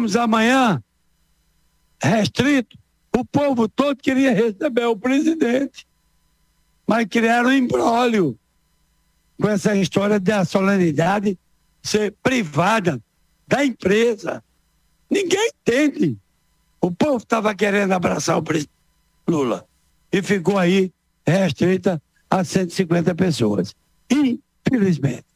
Fomos amanhã restrito. O povo todo queria receber o presidente. Mas criaram um imbróglio com essa história da solenidade ser privada da empresa. Ninguém entende. O povo estava querendo abraçar o presidente Lula e ficou aí restrita a 150 pessoas. Infelizmente.